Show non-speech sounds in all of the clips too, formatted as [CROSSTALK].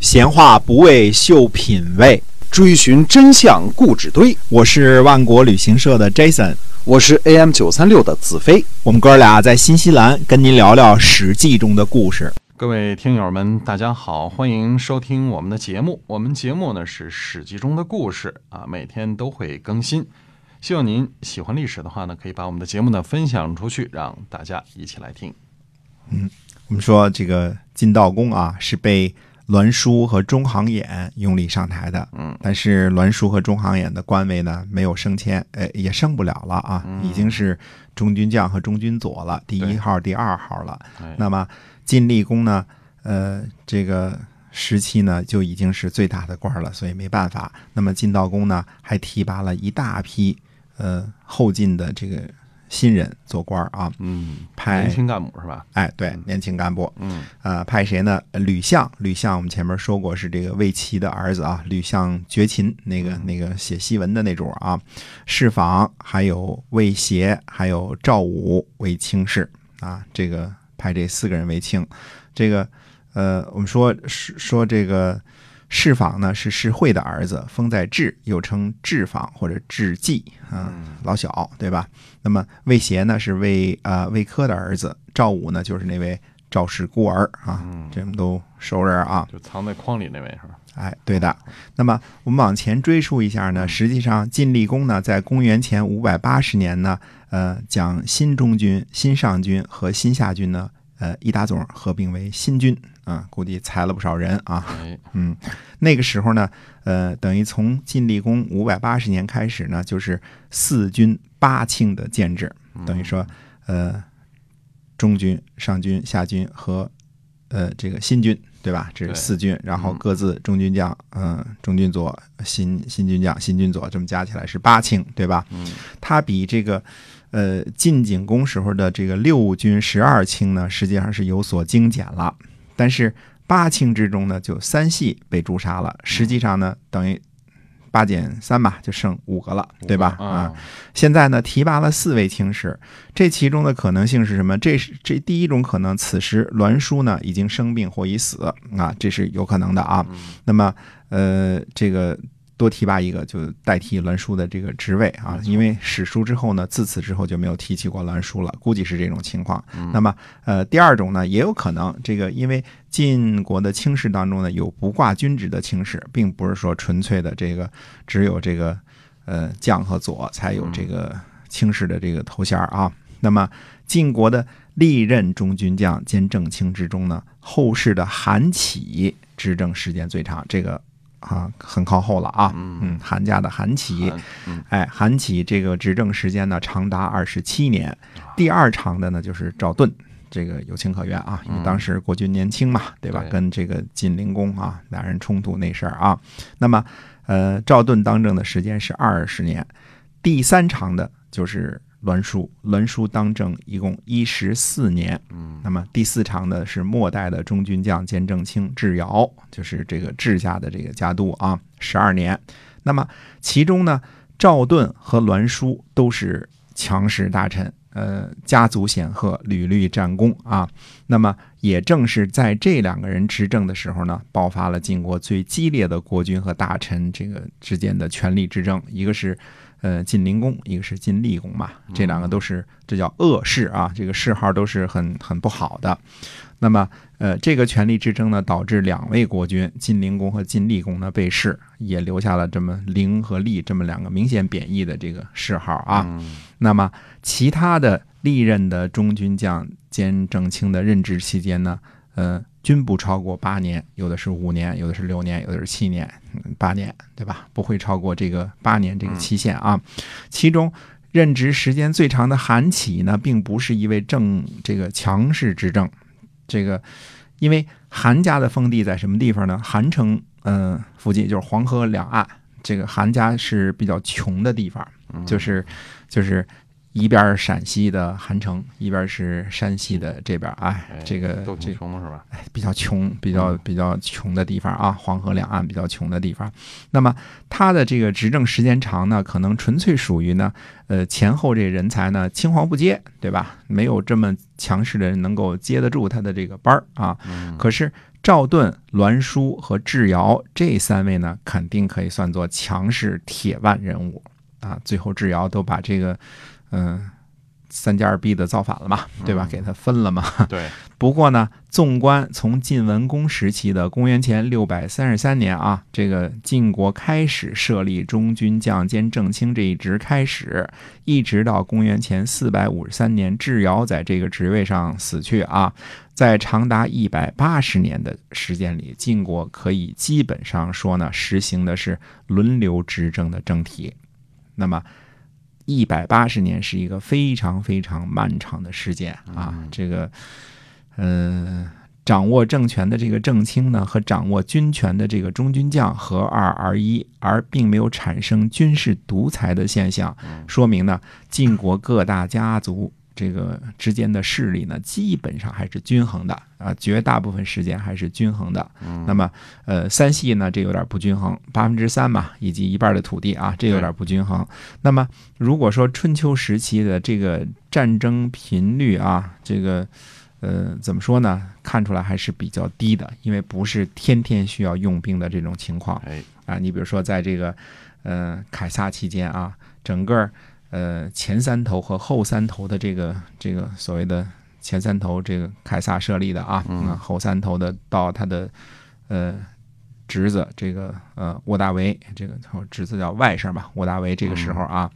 闲话不为秀品味，追寻真相故纸堆。我是万国旅行社的 Jason，我是 AM 九三六的子飞。我们哥俩在新西兰跟您聊聊《史记》中的故事。各位听友们，大家好，欢迎收听我们的节目。我们节目呢是《史记》中的故事啊，每天都会更新。希望您喜欢历史的话呢，可以把我们的节目呢分享出去，让大家一起来听。嗯，我们说这个晋悼公啊，是被栾书和中行衍拥立上台的。嗯，但是栾书和中行衍的官位呢没有升迁，呃，也升不了了啊，已经是中军将和中军佐了，第一号、第二号了。那么晋厉公呢，呃，这个时期呢就已经是最大的官了，所以没办法。那么晋悼公呢还提拔了一大批呃后晋的这个。新人做官啊，嗯，派年轻干部是吧？哎，对，年轻干部，嗯，呃，派谁呢？吕相，吕相，我们前面说过是这个魏齐的儿子啊，吕相绝秦，那个那个写檄文的那种啊。侍访还有魏协，还有赵武为卿士啊，这个派这四个人为卿。这个呃，我们说说这个。侍访呢是释惠的儿子，封在智，又称智访或者智季啊，老小对吧？那么魏协呢是魏啊魏科的儿子，赵武呢就是那位赵氏孤儿啊，这们都熟人啊，就藏在筐里那位是吧？哎，对的。那么我们往前追溯一下呢，实际上晋厉公呢在公元前五百八十年呢，呃，将新中军、新上军和新下军呢。呃，一打总合并为新军啊，估计裁了不少人啊。嗯，那个时候呢，呃，等于从晋厉公五百八十年开始呢，就是四军八卿的建制，等于说，呃，中军、上军、下军和呃这个新军，对吧？这是四军，然后各自中军将，嗯，中军左、新新军将、新军左，这么加起来是八卿，对吧？嗯，他比这个。呃，晋景公时候的这个六军十二卿呢，实际上是有所精简了。但是八卿之中呢，就三系被诛杀了。实际上呢，等于八减三吧，就剩五个了，对吧？啊，现在呢，提拔了四位卿士。这其中的可能性是什么？这是这第一种可能，此时栾书呢已经生病或已死啊，这是有可能的啊。那么，呃，这个。多提拔一个，就代替栾书的这个职位啊，因为史书之后呢，自此之后就没有提起过栾书了，估计是这种情况。那么，呃，第二种呢，也有可能，这个因为晋国的卿士当中呢，有不挂军职的卿士，并不是说纯粹的这个只有这个呃将和佐才有这个卿士的这个头衔啊。那么，晋国的历任中军将兼正卿之中呢，后世的韩起执政时间最长，这个。啊，很靠后了啊，嗯，韩家的韩起，哎，韩起这个执政时间呢长达二十七年，第二长的呢就是赵盾，这个有情可原啊，因为当时国君年轻嘛，对吧？跟这个晋灵公啊俩人冲突那事儿啊，那么呃，赵盾当政的时间是二十年，第三长的就是。栾书，栾书当政一共一十四年。嗯，那么第四场的是末代的中军将兼正卿智尧，就是这个智家的这个家督啊，十二年。那么其中呢，赵盾和栾书都是强势大臣，呃，家族显赫，屡屡战功啊。那么也正是在这两个人执政的时候呢，爆发了晋国最激烈的国君和大臣这个之间的权力之争，一个是。呃，晋灵公，一个是晋厉公嘛，这两个都是这叫恶谥啊，这个谥号都是很很不好的。那么，呃，这个权力之争呢，导致两位国君晋灵公和晋厉公呢被弑，也留下了这么灵和厉这么两个明显贬义的这个谥号啊。那么，其他的历任的中军将兼正卿的任职期间呢，呃。均不超过八年，有的是五年，有的是六年，有的是七年，八年，对吧？不会超过这个八年这个期限啊。其中任职时间最长的韩起呢，并不是一位正这个强势执政，这个因为韩家的封地在什么地方呢？韩城嗯附近，就是黄河两岸，这个韩家是比较穷的地方，就是就是。一边陕西的韩城，一边是山西的这边，哎，这个都挺穷是吧？哎，比较穷，比较比较穷的地方啊，黄河两岸比较穷的地方。那么他的这个执政时间长呢，可能纯粹属于呢，呃，前后这人才呢青黄不接，对吧？没有这么强势的人能够接得住他的这个班儿啊。可是。赵盾、栾书和智瑶这三位呢，肯定可以算作强势铁腕人物啊。最后智瑶都把这个，嗯、三加二逼的造反了嘛，对吧？给他分了嘛。对，[LAUGHS] 不过呢，纵观从晋文公时期的公元前六百三十三年啊，这个晋国开始设立中军将兼正卿这一职开始，一直到公元前四百五十三年智瑶在这个职位上死去啊，在长达一百八十年的时间里，晋国可以基本上说呢，实行的是轮流执政的政体。那么，一百八十年是一个非常非常漫长的时间啊，这个。呃，掌握政权的这个正卿呢，和掌握军权的这个中军将合二而一，而并没有产生军事独裁的现象，说明呢，晋国各大家族这个之间的势力呢，基本上还是均衡的啊，绝大部分时间还是均衡的。那么，呃，三系呢，这有点不均衡，八分之三嘛，以及一半的土地啊，这有点不均衡。那么，如果说春秋时期的这个战争频率啊，这个。呃，怎么说呢？看出来还是比较低的，因为不是天天需要用兵的这种情况。哎，啊，你比如说在这个呃凯撒期间啊，整个呃前三头和后三头的这个这个所谓的前三头，这个凯撒设立的啊，嗯后三头的到他的呃侄子这个呃沃大维，这个他侄子叫外甥吧，沃大维这个时候啊，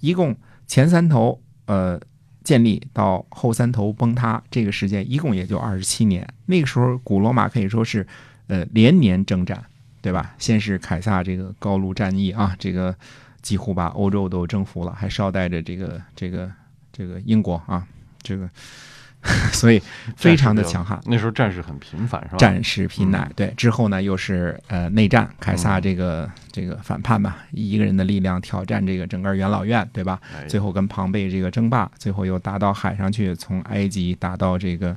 一共前三头呃。建立到后三头崩塌，这个时间一共也就二十七年。那个时候，古罗马可以说是，呃，连年征战，对吧？先是凯撒这个高卢战役啊，这个几乎把欧洲都征服了，还捎带着这个这个这个英国啊，这个，[LAUGHS] 所以非常的强悍。那时候战事很频繁，是吧？战事频乃，对。之后呢，又是呃内战，凯撒这个这个反叛吧，一个人的力量挑战这个整个元老院，对吧？哎最后跟庞贝这个争霸，最后又打到海上去，从埃及打到这个，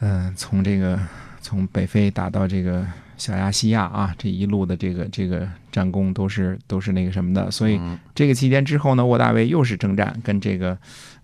嗯、从这个从北非打到这个小亚细亚啊，这一路的这个这个战功都是都是那个什么的，所以嗯这个期间之后呢，沃大维又是征战，跟这个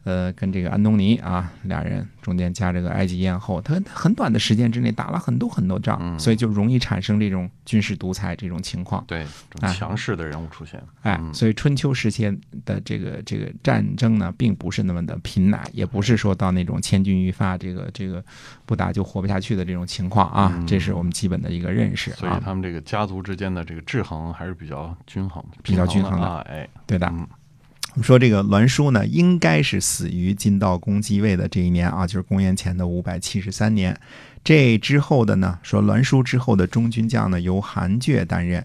呃跟这个安东尼啊俩人中间加这个埃及艳后，他很短的时间之内打了很多很多仗，嗯所以就容易产生这种军事独裁这种情况。对，强势的人物出现，哎，嗯所以春秋时期的这个这个战争呢，并不是那么的频乃，也不是说到那种千钧一发，这个这个不打就活不下去的这种情况啊。嗯这是我们基本的一个认识啊。所以他们这个家族之间的这个制衡还是比较均衡，比较均衡的哎，对的，嗯我们说这个栾书呢，应该是死于晋悼公继位的这一年啊，就是公元前的五百七十三年。这之后的呢，说栾书之后的中军将呢，由韩厥担任。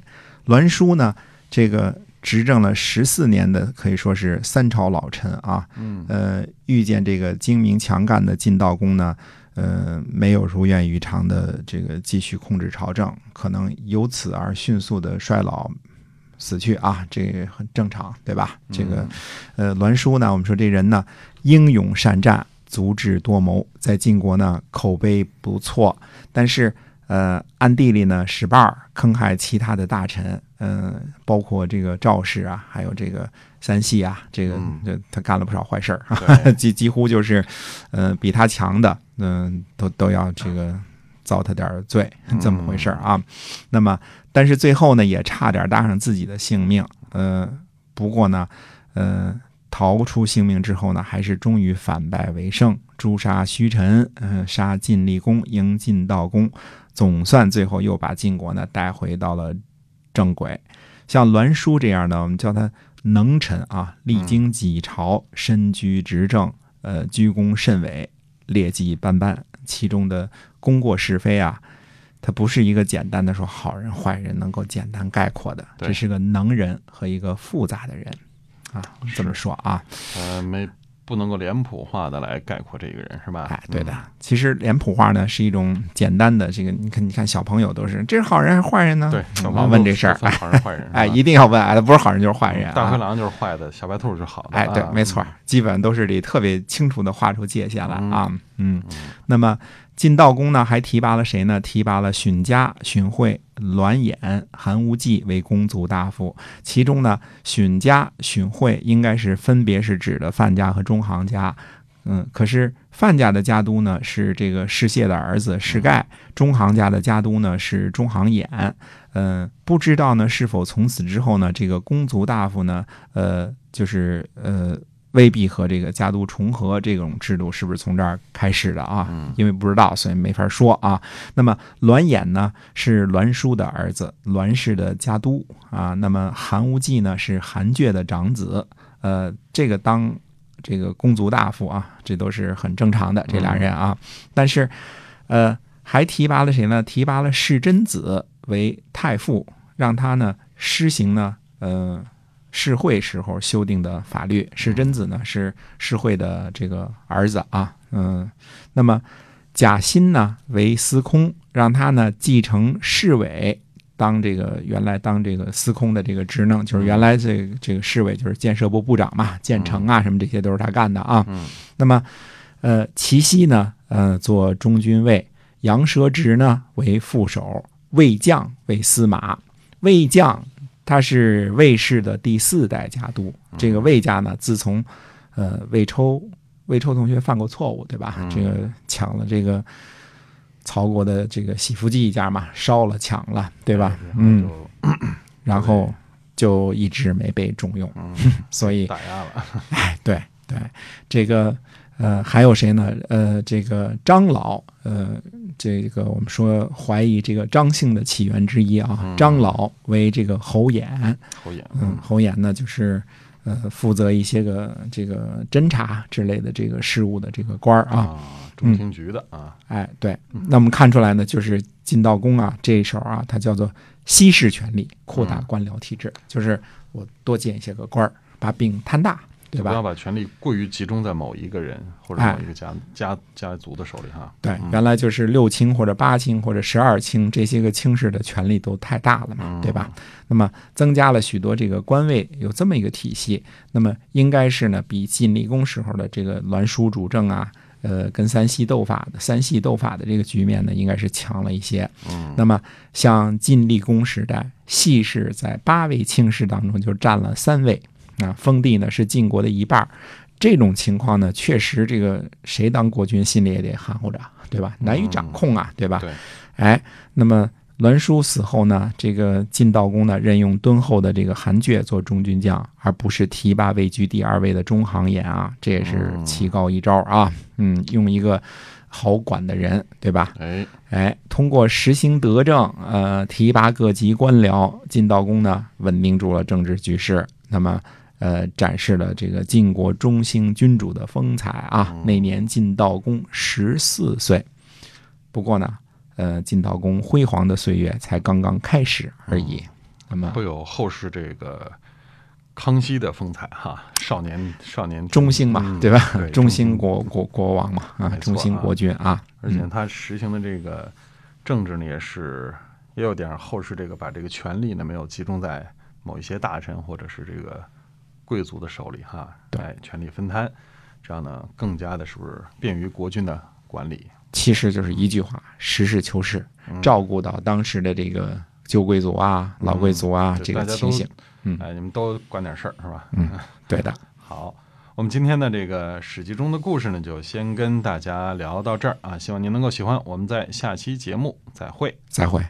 栾书呢，这个执政了十四年的，可以说是三朝老臣啊。嗯呃，遇见这个精明强干的晋悼公呢，呃，没有如愿以偿的这个继续控制朝政，可能由此而迅速的衰老。死去啊，这个很正常，对吧？这个，呃，栾书呢，我们说这人呢，英勇善战，足智多谋，在晋国呢口碑不错，但是呃，暗地里呢使绊儿，坑害其他的大臣，嗯、包括这个赵氏啊，还有这个三系啊，这个嗯这他干了不少坏事儿 [LAUGHS] 啊，几几乎就是，呃，比他强的，嗯、都都要这个遭他点儿罪，这么回事儿啊。那么，但是最后呢，也差点搭上自己的性命。呃，不过呢，呃，逃出性命之后呢，还是终于反败为胜，诛杀虚臣，呃，杀晋厉公，迎晋悼公，总算最后又把晋国呢带回到了正轨。像栾书这样的，我们叫他能臣啊，历经几朝，身居执政，呃，居功甚伟，劣迹斑斑，其中的功过是非啊，他不是一个简单的说好人坏人能够简单概括的，对。这是个能人和一个复杂的人。啊，这么说啊，呃，没不能够脸谱化的来概括这个人，是吧？哎，对的，其实脸谱化呢是一种简单的这个，你看，你看小朋友都是这是好人还是坏人呢？嗯，对，小老朋友问这事儿，好人坏人，[LAUGHS] 哎，一定要问，哎，不是好人就是坏人啊。大灰狼就是坏的，小白兔是好的，哎，对啊，没错，基本都是得特别清楚的画出界限来嗯啊。嗯，那么晋悼公呢，还提拔了谁呢？提拔了荀家、荀惠、栾衍、韩无忌为公族大夫。其中呢，荀家、荀惠应该是分别是指的范家和中行家。嗯，可是范家的家督呢是这个世燮的儿子世盖，中行家的家督呢是中行衍。嗯、不知道呢是否从此之后呢，这个公族大夫呢，呃，就是呃。未必和这个家督重合这种制度是不是从这儿开始的啊？嗯因为不知道，所以没法说啊。那么栾衍呢是栾书的儿子，栾氏的家督啊。那么韩无忌呢是韩厥的长子，呃，这个当这个公族大夫啊，这都是很正常的这俩人啊。但是，呃，还提拔了谁呢？提拔了世真子为太傅，让他呢施行呢，呃。世会时候修订的法律，世贞子呢是世会的这个儿子啊，嗯，那么贾欣呢为司空，让他呢继承市委，当这个原来当这个司空的这个职能，就是原来这个这个市委就是建设部部长嘛，建成啊什么这些都是他干的啊。嗯那么，呃，齐熙呢，呃，做中军尉，杨蛇直呢为副手，魏将为司马，魏将。他是魏氏的第四代家督。这个魏家呢，自从呃魏抽魏抽同学犯过错误，对吧？嗯。这个抢了这个曹国的这个喜福记一家嘛，烧了抢了，对吧？嗯，[CLEARS THROAT] 然后就一直没被重用，嗯 [LAUGHS] 所以打压了，[LAUGHS] 哎，对对，这个呃还有谁呢？呃，这个张老，呃，这个我们说怀疑这个张姓的起源之一啊，嗯张老为这个侯衍，侯衍，嗯，侯衍呢就是呃负责一些个这个侦查之类的这个事务的这个官儿啊。啊，中情局的啊，哎，对，那我们看出来呢，就是晋道公啊这一手啊，他叫做稀释权力，扩大官僚体制，就是我多建一些个官儿，把饼摊大，对吧不要？把权力过于集中在某一个人或者哎某一个家家家族的手里哈。对嗯，原来就是六卿或者八卿或者十二卿这些个卿士的权力都太大了嘛，嗯对吧？那么增加了许多这个官位，有这么一个体系，那么应该是呢，比晋厉公时候的这个栾书主政啊，呃，跟三系斗法的三系斗法的这个局面呢，应该是强了一些。嗯那么像晋厉公时代，系氏在八位卿士当中就占了三位，啊，封地呢是晋国的一半儿。这种情况呢，确实这个谁当国君心里也得含糊着，对吧？难以掌控啊，对吧？对，哎，那么栾书死后呢，这个晋悼公呢任用敦厚的这个韩厥做中军将，而不是提拔位居第二位的中行衍啊，这也是棋高一招啊。嗯，用一个好管的人，对吧？哎，哎，通过实行德政，呃，提拔各级官僚，晋悼公呢稳定住了政治局势，那么呃，展示了这个晋国中兴君主的风采啊。那年晋悼公十四岁，不过呢，呃，晋悼公辉煌的岁月才刚刚开始而已。那么会有后世这个康熙的风采哈，少年少年中兴嘛，嗯对吧？对中兴国国国王嘛，啊中兴国君啊，而且他实行的这个政治呢，也是也有点后世这个把这个权力呢没有集中在某一些大臣或者是这个贵族的手里哈，对哎，权力分摊，这样呢更加的是不是便于国君的管理？其实就是一句话：实事求是，照顾到当时的这个旧贵族啊、老贵族啊就这个情形。嗯哎，你们都管点事儿是吧？嗯，[LAUGHS] 对的。好，我们今天的这个史记中的故事呢，就先跟大家聊到这儿啊，希望您能够喜欢。我们在下期节目再会。再会。